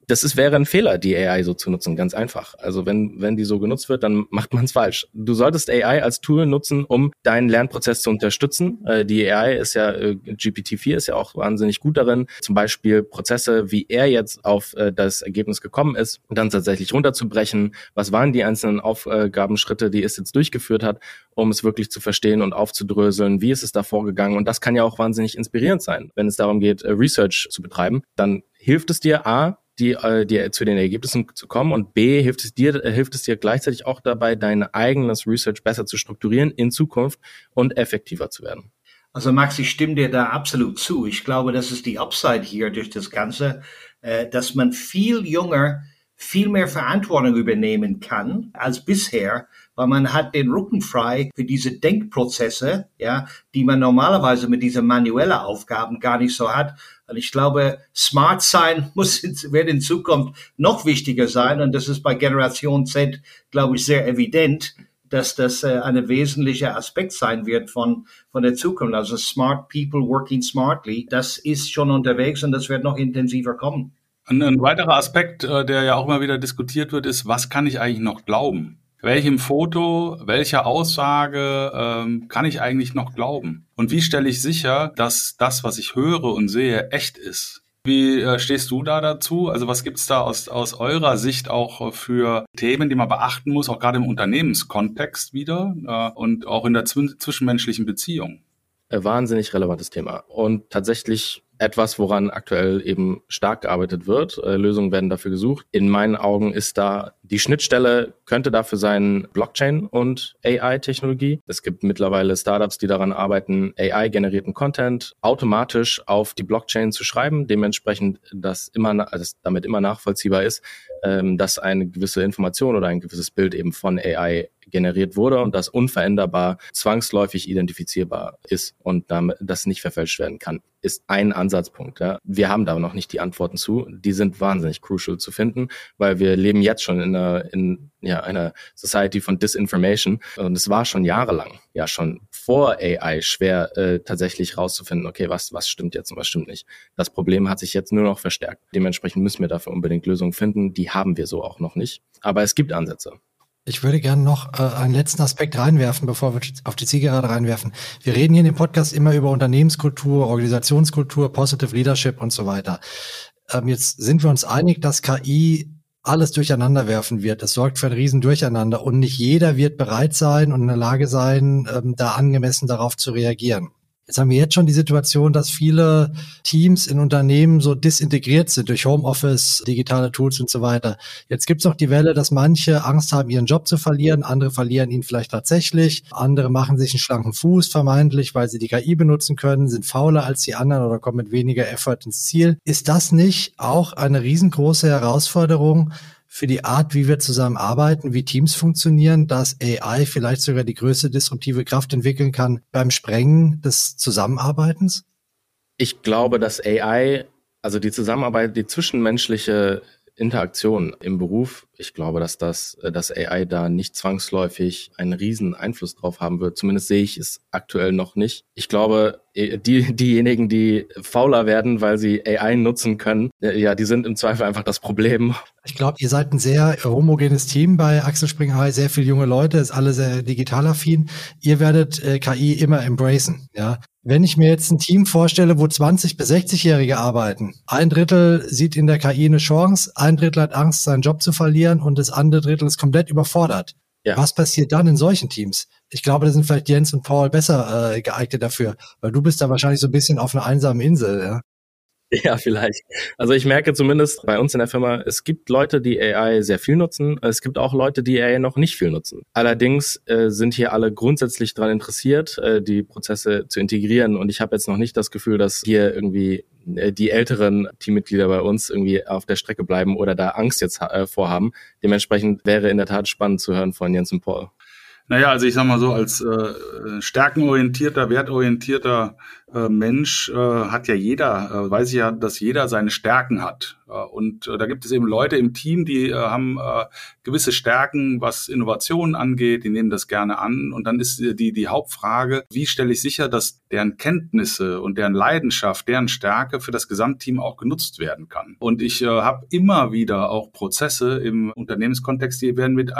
das ist, wäre ein Fehler, die AI so zu nutzen, ganz einfach. Also wenn, wenn die so genutzt wird, dann macht man es falsch. Du solltest AI als Tool nutzen, um deinen Lernprozess zu unterstützen. Äh, die AI ist ja, äh, GPT-4 ist ja auch wahnsinnig gut darin, zum Beispiel Prozesse, wie er jetzt auf äh, das Ergebnis gekommen ist, dann tatsächlich runterzubrechen. Was waren die einzelnen Aufgabenschritte, die es jetzt durchgeführt hat, um es wirklich zu verstehen und aufzudröseln? Wie ist es da vorgegangen? Und das kann ja auch wahnsinnig inspirierend sein, wenn es darum geht, Research zu betreiben. Dann hilft es dir, A, die, äh, die zu den Ergebnissen zu kommen und B hilft es dir äh, hilft es dir gleichzeitig auch dabei, dein eigenes Research besser zu strukturieren in Zukunft und effektiver zu werden. Also Max, ich stimme dir da absolut zu. Ich glaube, das ist die Upside hier durch das Ganze, äh, dass man viel jünger viel mehr Verantwortung übernehmen kann als bisher, weil man hat den Rücken frei für diese Denkprozesse, ja, die man normalerweise mit diesen manuellen Aufgaben gar nicht so hat. Und ich glaube, smart sein [laughs] muss, wird in Zukunft noch wichtiger sein. Und das ist bei Generation Z, glaube ich, sehr evident, dass das äh, ein wesentlicher Aspekt sein wird von, von der Zukunft. Also smart people working smartly, das ist schon unterwegs und das wird noch intensiver kommen. Ein, ein weiterer Aspekt, äh, der ja auch immer wieder diskutiert wird, ist, was kann ich eigentlich noch glauben? Welchem Foto, welcher Aussage ähm, kann ich eigentlich noch glauben? Und wie stelle ich sicher, dass das, was ich höre und sehe, echt ist? Wie äh, stehst du da dazu? Also was gibt's da aus, aus eurer Sicht auch für Themen, die man beachten muss, auch gerade im Unternehmenskontext wieder äh, und auch in der zwischenmenschlichen Beziehung? Wahnsinnig relevantes Thema. Und tatsächlich etwas, woran aktuell eben stark gearbeitet wird. Äh, Lösungen werden dafür gesucht. In meinen Augen ist da die Schnittstelle könnte dafür sein Blockchain und AI-Technologie. Es gibt mittlerweile Startups, die daran arbeiten, AI-generierten Content automatisch auf die Blockchain zu schreiben, dementsprechend, dass immer, also damit immer nachvollziehbar ist, ähm, dass eine gewisse Information oder ein gewisses Bild eben von AI generiert wurde und das unveränderbar zwangsläufig identifizierbar ist und damit das nicht verfälscht werden kann, ist ein Ansatzpunkt. Ja. Wir haben da noch nicht die Antworten zu. Die sind wahnsinnig crucial zu finden, weil wir leben jetzt schon in einer, in, ja, einer Society von Disinformation und es war schon jahrelang, ja schon vor AI schwer äh, tatsächlich rauszufinden, okay, was, was stimmt jetzt und was stimmt nicht. Das Problem hat sich jetzt nur noch verstärkt. Dementsprechend müssen wir dafür unbedingt Lösungen finden. Die haben wir so auch noch nicht. Aber es gibt Ansätze. Ich würde gerne noch äh, einen letzten Aspekt reinwerfen, bevor wir auf die Zielgerade reinwerfen. Wir reden hier in dem Podcast immer über Unternehmenskultur, Organisationskultur, Positive Leadership und so weiter. Ähm, jetzt sind wir uns einig, dass KI alles durcheinander werfen wird. Das sorgt für ein Riesendurcheinander und nicht jeder wird bereit sein und in der Lage sein, ähm, da angemessen darauf zu reagieren. Jetzt haben wir jetzt schon die Situation, dass viele Teams in Unternehmen so disintegriert sind durch Homeoffice, digitale Tools und so weiter. Jetzt gibt es auch die Welle, dass manche Angst haben, ihren Job zu verlieren, andere verlieren ihn vielleicht tatsächlich, andere machen sich einen schlanken Fuß vermeintlich, weil sie die KI benutzen können, sind fauler als die anderen oder kommen mit weniger Effort ins Ziel. Ist das nicht auch eine riesengroße Herausforderung, für die Art, wie wir zusammenarbeiten, wie Teams funktionieren, dass AI vielleicht sogar die größte disruptive Kraft entwickeln kann beim Sprengen des Zusammenarbeitens? Ich glaube, dass AI, also die Zusammenarbeit, die zwischenmenschliche Interaktion im Beruf ich glaube, dass das, äh, dass AI da nicht zwangsläufig einen riesen Einfluss drauf haben wird. Zumindest sehe ich es aktuell noch nicht. Ich glaube, äh, die, diejenigen, die fauler werden, weil sie AI nutzen können, äh, ja, die sind im Zweifel einfach das Problem. Ich glaube, ihr seid ein sehr homogenes Team bei Axel Springer sehr viele junge Leute, ist alle sehr digital affin. Ihr werdet äh, KI immer embracen, ja. Wenn ich mir jetzt ein Team vorstelle, wo 20- bis 60-Jährige arbeiten, ein Drittel sieht in der KI eine Chance, ein Drittel hat Angst, seinen Job zu verlieren und das andere Drittel ist komplett überfordert. Ja. Was passiert dann in solchen Teams? Ich glaube, da sind vielleicht Jens und Paul besser äh, geeignet dafür, weil du bist da wahrscheinlich so ein bisschen auf einer einsamen Insel. Ja? [laughs] Ja, vielleicht. Also ich merke zumindest bei uns in der Firma, es gibt Leute, die AI sehr viel nutzen. Es gibt auch Leute, die AI noch nicht viel nutzen. Allerdings äh, sind hier alle grundsätzlich daran interessiert, äh, die Prozesse zu integrieren. Und ich habe jetzt noch nicht das Gefühl, dass hier irgendwie die älteren Teammitglieder bei uns irgendwie auf der Strecke bleiben oder da Angst jetzt äh, vorhaben. Dementsprechend wäre in der Tat spannend zu hören von Jens und Paul. Naja, also ich sag mal so, als äh, stärkenorientierter, wertorientierter äh, Mensch äh, hat ja jeder, äh, weiß ich ja, dass jeder seine Stärken hat. Äh, und äh, da gibt es eben Leute im Team, die haben gewisse Stärken, was Innovationen angeht, die nehmen das gerne an. Und dann ist die, die Hauptfrage, wie stelle ich sicher, dass deren Kenntnisse und deren Leidenschaft, deren Stärke für das Gesamtteam auch genutzt werden kann. Und ich habe immer wieder auch Prozesse im Unternehmenskontext, die werden mit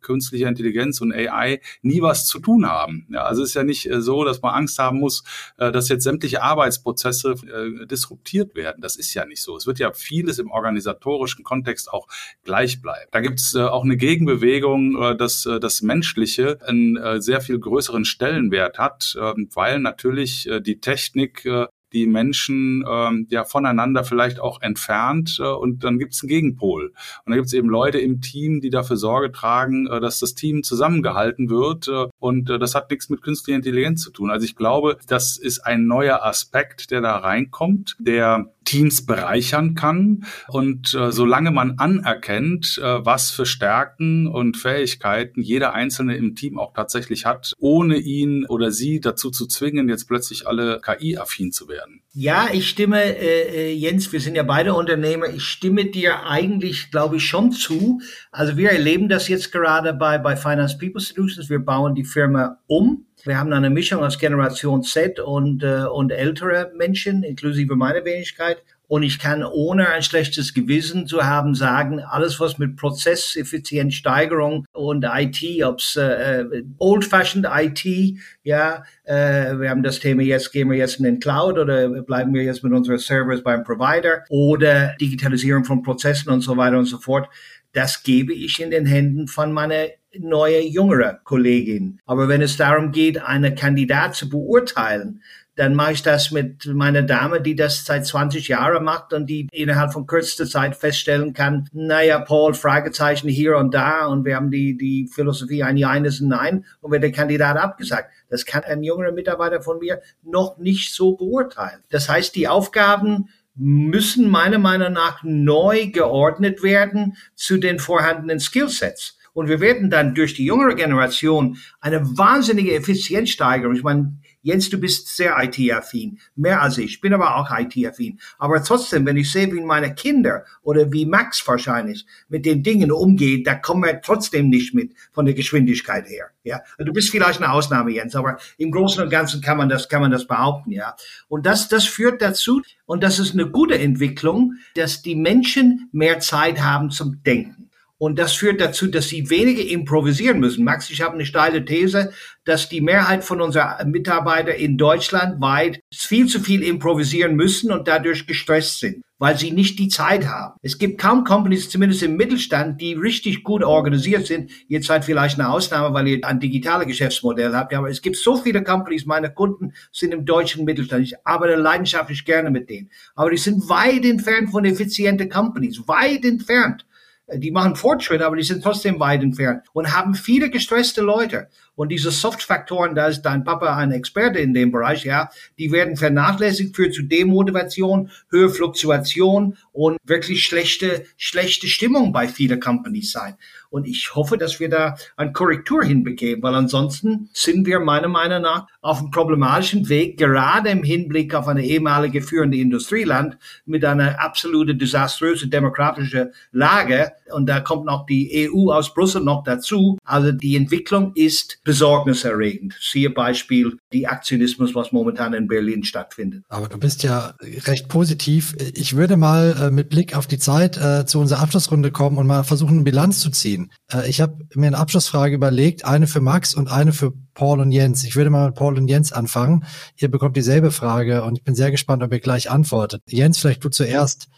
künstlicher Intelligenz und AI nie was zu tun haben. Ja, also es ist ja nicht so, dass man Angst haben muss, äh, dass jetzt sämtliche Arbeitsprozesse äh, disruptiert werden. Das ist ja nicht so. Es wird ja vieles im organisatorischen Kontext auch gleich bleiben. Da gibt es äh, auch eine Gegenbewegung, äh, dass äh, das Menschliche einen äh, sehr viel größeren Stellenwert hat, äh, weil natürlich äh, die Technik äh, die Menschen ähm, ja voneinander vielleicht auch entfernt äh, und dann gibt es einen Gegenpol. Und dann gibt es eben Leute im Team, die dafür Sorge tragen, äh, dass das Team zusammengehalten wird äh, und äh, das hat nichts mit künstlicher Intelligenz zu tun. Also ich glaube, das ist ein neuer Aspekt, der da reinkommt, der Teams bereichern kann. Und äh, solange man anerkennt, äh, was für Stärken und Fähigkeiten jeder Einzelne im Team auch tatsächlich hat, ohne ihn oder sie dazu zu zwingen, jetzt plötzlich alle KI-affin zu werden. Ja, ich stimme, äh, äh, Jens, wir sind ja beide Unternehmer, ich stimme dir eigentlich, glaube ich, schon zu. Also wir erleben das jetzt gerade bei, bei Finance People Solutions. Wir bauen die Firma um wir haben eine Mischung aus Generation Z und, äh, und ältere Menschen, inklusive meiner Wenigkeit. Und ich kann ohne ein schlechtes Gewissen zu haben sagen, alles was mit Prozesseffizienzsteigerung und IT, ob's äh, äh, old-fashioned IT, ja, äh, wir haben das Thema jetzt, gehen wir jetzt in den Cloud oder bleiben wir jetzt mit unseren Servers beim Provider oder Digitalisierung von Prozessen und so weiter und so fort. Das gebe ich in den Händen von meiner neue jüngere Kollegin. Aber wenn es darum geht, eine Kandidat zu beurteilen, dann mache ich das mit meiner Dame, die das seit 20 Jahren macht und die innerhalb von kürzester Zeit feststellen kann, naja, Paul, Fragezeichen hier und da und wir haben die, die Philosophie ein Ja, eines ein Nein und wird der Kandidat abgesagt. Das kann ein jüngerer Mitarbeiter von mir noch nicht so beurteilen. Das heißt, die Aufgaben müssen meiner Meinung nach neu geordnet werden zu den vorhandenen Skillsets. Und wir werden dann durch die jüngere Generation eine wahnsinnige Effizienzsteigerung. Ich meine, Jens, du bist sehr IT-affin, mehr als ich. Bin aber auch IT-affin. Aber trotzdem, wenn ich sehe, wie meine Kinder oder wie Max wahrscheinlich mit den Dingen umgeht, da kommen wir trotzdem nicht mit von der Geschwindigkeit her. Ja, du bist vielleicht eine Ausnahme, Jens, aber im Großen und Ganzen kann man das, kann man das behaupten, ja. Und das, das führt dazu, und das ist eine gute Entwicklung, dass die Menschen mehr Zeit haben zum Denken. Und das führt dazu, dass sie weniger improvisieren müssen. Max, ich habe eine steile These, dass die Mehrheit von unseren Mitarbeitern in Deutschland weit viel zu viel improvisieren müssen und dadurch gestresst sind, weil sie nicht die Zeit haben. Es gibt kaum Companies, zumindest im Mittelstand, die richtig gut organisiert sind. Ihr seid vielleicht eine Ausnahme, weil ihr ein digitales Geschäftsmodell habt. Aber es gibt so viele Companies, meine Kunden sind im deutschen Mittelstand. Ich arbeite leidenschaftlich gerne mit denen. Aber die sind weit entfernt von effizienten Companies, weit entfernt die machen Fortschritte, aber die sind trotzdem weit entfernt und haben viele gestresste Leute. Und diese Soft-Faktoren, da ist dein Papa ein Experte in dem Bereich, ja, die werden vernachlässigt, führt zu Demotivation, höhere Fluktuation und wirklich schlechte, schlechte Stimmung bei vielen Companies sein. Und ich hoffe, dass wir da eine Korrektur hinbekämen, weil ansonsten sind wir meiner Meinung nach auf einem problematischen Weg, gerade im Hinblick auf eine ehemalige führende Industrieland mit einer absolute desaströse demokratische Lage. Und da kommt noch die EU aus Brüssel noch dazu. Also die Entwicklung ist besorgniserregend. Siehe Beispiel die Aktionismus, was momentan in Berlin stattfindet. Aber du bist ja recht positiv. Ich würde mal äh, mit Blick auf die Zeit äh, zu unserer Abschlussrunde kommen und mal versuchen, eine Bilanz zu ziehen. Äh, ich habe mir eine Abschlussfrage überlegt, eine für Max und eine für Paul und Jens. Ich würde mal mit Paul und Jens anfangen. Ihr bekommt dieselbe Frage und ich bin sehr gespannt, ob ihr gleich antwortet. Jens, vielleicht du zuerst.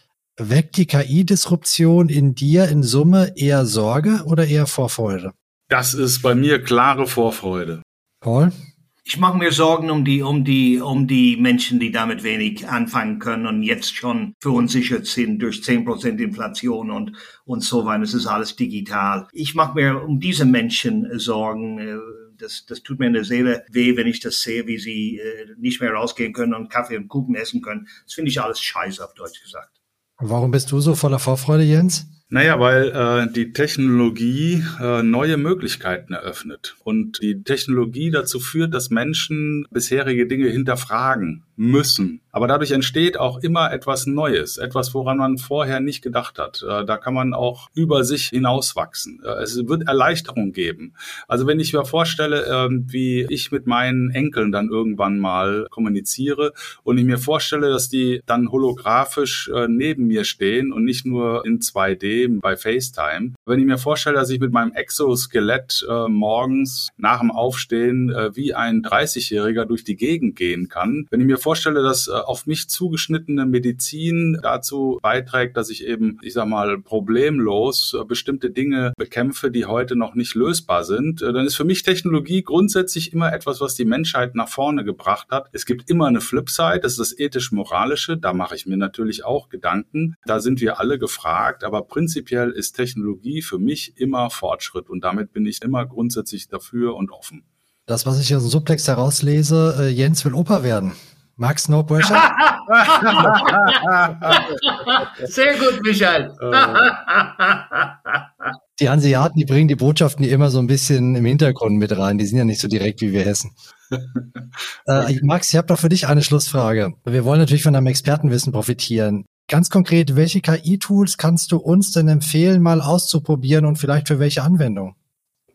Weckt die KI-Disruption in dir in Summe eher Sorge oder eher Vorfreude? Das ist bei mir klare Vorfreude. Paul? Ich mache mir Sorgen um die, um die, um die Menschen, die damit wenig anfangen können und jetzt schon verunsichert sind durch 10% Inflation und, und so weiter. Es ist alles digital. Ich mache mir um diese Menschen Sorgen. Das, das tut mir in der Seele weh, wenn ich das sehe, wie sie äh, nicht mehr rausgehen können und Kaffee und Kuchen essen können. Das finde ich alles scheiße, auf Deutsch gesagt. Warum bist du so voller Vorfreude, Jens? Naja, weil äh, die Technologie äh, neue Möglichkeiten eröffnet und die Technologie dazu führt, dass Menschen bisherige Dinge hinterfragen müssen. Aber dadurch entsteht auch immer etwas Neues, etwas, woran man vorher nicht gedacht hat. Äh, da kann man auch über sich hinauswachsen. Äh, es wird Erleichterung geben. Also wenn ich mir vorstelle, äh, wie ich mit meinen Enkeln dann irgendwann mal kommuniziere und ich mir vorstelle, dass die dann holographisch äh, neben mir stehen und nicht nur in 2D bei FaceTime. Wenn ich mir vorstelle, dass ich mit meinem Exoskelett morgens nach dem Aufstehen wie ein 30-Jähriger durch die Gegend gehen kann, wenn ich mir dass äh, auf mich zugeschnittene Medizin dazu beiträgt, dass ich eben, ich sag mal, problemlos äh, bestimmte Dinge bekämpfe, die heute noch nicht lösbar sind, äh, dann ist für mich Technologie grundsätzlich immer etwas, was die Menschheit nach vorne gebracht hat. Es gibt immer eine Flipside, das ist das ethisch-moralische, da mache ich mir natürlich auch Gedanken. Da sind wir alle gefragt, aber prinzipiell ist Technologie für mich immer Fortschritt und damit bin ich immer grundsätzlich dafür und offen. Das, was ich aus dem Subtext herauslese, Jens will Opa werden. Max No Pressure? Sehr gut, Michael. die Hanseaten, die bringen die Botschaften die immer so ein bisschen im Hintergrund mit rein. Die sind ja nicht so direkt wie wir Hessen. [laughs] äh, Max, ich habe doch für dich eine Schlussfrage. Wir wollen natürlich von deinem Expertenwissen profitieren. Ganz konkret, welche KI-Tools kannst du uns denn empfehlen, mal auszuprobieren und vielleicht für welche Anwendung?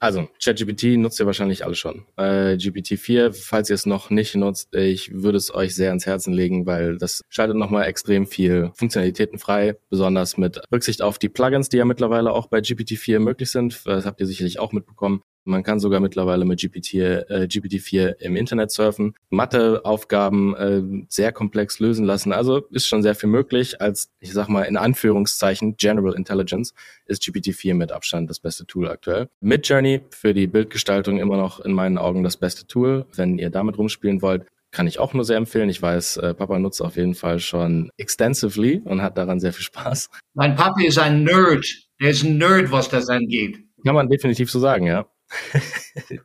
Also, ChatGPT nutzt ihr wahrscheinlich alle schon. Äh, GPT-4, falls ihr es noch nicht nutzt, ich würde es euch sehr ans Herzen legen, weil das schaltet nochmal extrem viel Funktionalitäten frei, besonders mit Rücksicht auf die Plugins, die ja mittlerweile auch bei GPT-4 möglich sind. Das habt ihr sicherlich auch mitbekommen. Man kann sogar mittlerweile mit GPT, äh, GPT-4 im Internet surfen, Matheaufgaben äh, sehr komplex lösen lassen. Also ist schon sehr viel möglich. Als, ich sag mal, in Anführungszeichen General Intelligence ist GPT-4 mit Abstand das beste Tool aktuell. Midjourney für die Bildgestaltung immer noch in meinen Augen das beste Tool. Wenn ihr damit rumspielen wollt, kann ich auch nur sehr empfehlen. Ich weiß, äh, Papa nutzt auf jeden Fall schon extensively und hat daran sehr viel Spaß. Mein Papa ist ein Nerd. Er ist ein Nerd, was das angeht. Kann man definitiv so sagen, ja.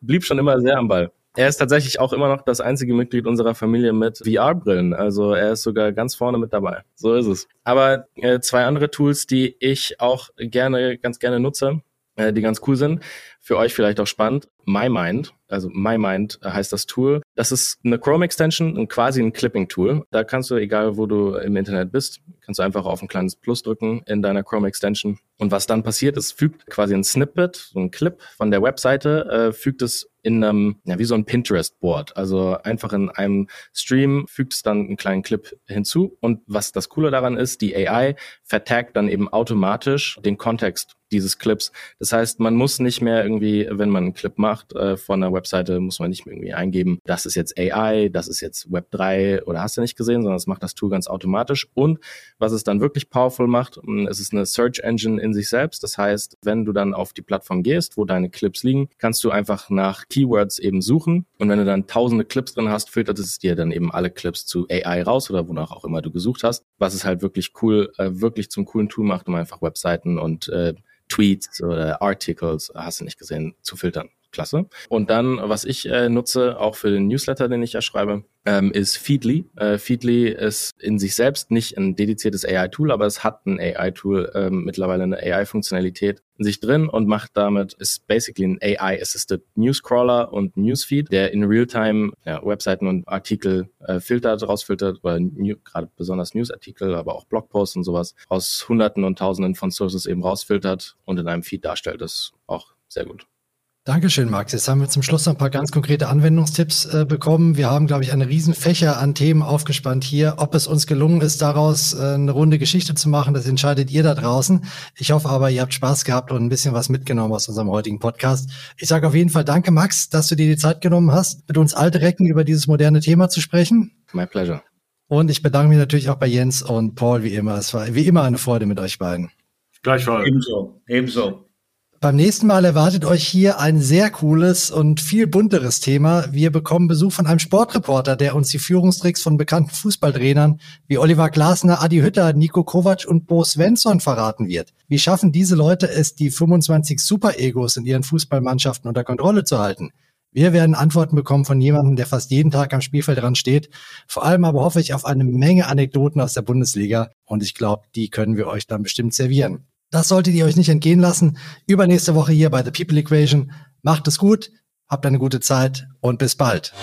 Blieb schon immer sehr am Ball. Er ist tatsächlich auch immer noch das einzige Mitglied unserer Familie mit VR-Brillen. Also er ist sogar ganz vorne mit dabei. So ist es. Aber äh, zwei andere Tools, die ich auch gerne, ganz gerne nutze, äh, die ganz cool sind, für euch vielleicht auch spannend. MyMind, also MyMind heißt das Tool. Das ist eine Chrome-Extension und quasi ein Clipping-Tool. Da kannst du, egal wo du im Internet bist, kannst du einfach auf ein kleines Plus drücken in deiner Chrome-Extension. Und was dann passiert ist, fügt quasi ein Snippet, so ein Clip von der Webseite, äh, fügt es in einem, ja, wie so ein Pinterest-Board. Also einfach in einem Stream fügt es dann einen kleinen Clip hinzu. Und was das Coole daran ist, die AI vertagt dann eben automatisch den Kontext dieses Clips. Das heißt, man muss nicht mehr irgendwie, wenn man einen Clip macht äh, von einer Webseite, muss man nicht irgendwie eingeben, das ist jetzt AI, das ist jetzt Web 3 oder hast du nicht gesehen, sondern es macht das Tool ganz automatisch. Und was es dann wirklich powerful macht, hm, es ist eine Search Engine in sich selbst. Das heißt, wenn du dann auf die Plattform gehst, wo deine Clips liegen, kannst du einfach nach Keywords eben suchen. Und wenn du dann tausende Clips drin hast, filtert es dir dann eben alle Clips zu AI raus oder wonach auch immer du gesucht hast. Was es halt wirklich cool, äh, wirklich zum coolen Tool macht, um einfach Webseiten und äh, Tweets oder Articles, hast du nicht gesehen, zu filtern. Klasse. Und dann, was ich äh, nutze, auch für den Newsletter, den ich ja schreibe, ähm, ist Feedly. Äh, Feedly ist in sich selbst nicht ein dediziertes AI-Tool, aber es hat ein AI-Tool, ähm, mittlerweile eine AI-Funktionalität in sich drin und macht damit, ist basically ein AI-assisted Newscrawler und Newsfeed, der in Realtime ja, Webseiten und Artikel äh, filtert, rausfiltert, oder gerade besonders Newsartikel, aber auch Blogposts und sowas, aus Hunderten und Tausenden von Sources eben rausfiltert und in einem Feed darstellt. Das ist auch sehr gut. Dankeschön, Max. Jetzt haben wir zum Schluss noch ein paar ganz konkrete Anwendungstipps äh, bekommen. Wir haben, glaube ich, eine riesen Fächer an Themen aufgespannt hier. Ob es uns gelungen ist, daraus äh, eine runde Geschichte zu machen, das entscheidet ihr da draußen. Ich hoffe aber, ihr habt Spaß gehabt und ein bisschen was mitgenommen aus unserem heutigen Podcast. Ich sage auf jeden Fall danke, Max, dass du dir die Zeit genommen hast, mit uns alte Recken über dieses moderne Thema zu sprechen. My pleasure. Und ich bedanke mich natürlich auch bei Jens und Paul, wie immer. Es war wie immer eine Freude mit euch beiden. Gleichfalls. Ebenso, ebenso. Beim nächsten Mal erwartet euch hier ein sehr cooles und viel bunteres Thema. Wir bekommen Besuch von einem Sportreporter, der uns die Führungstricks von bekannten Fußballtrainern wie Oliver Glasner, Adi Hütter, Nico Kovac und Bo Svensson verraten wird. Wie schaffen diese Leute es, die 25 Super-Egos in ihren Fußballmannschaften unter Kontrolle zu halten? Wir werden Antworten bekommen von jemandem, der fast jeden Tag am Spielfeld dran steht. Vor allem aber hoffe ich auf eine Menge Anekdoten aus der Bundesliga und ich glaube, die können wir euch dann bestimmt servieren. Das solltet ihr euch nicht entgehen lassen. Übernächste Woche hier bei The People Equation. Macht es gut, habt eine gute Zeit und bis bald.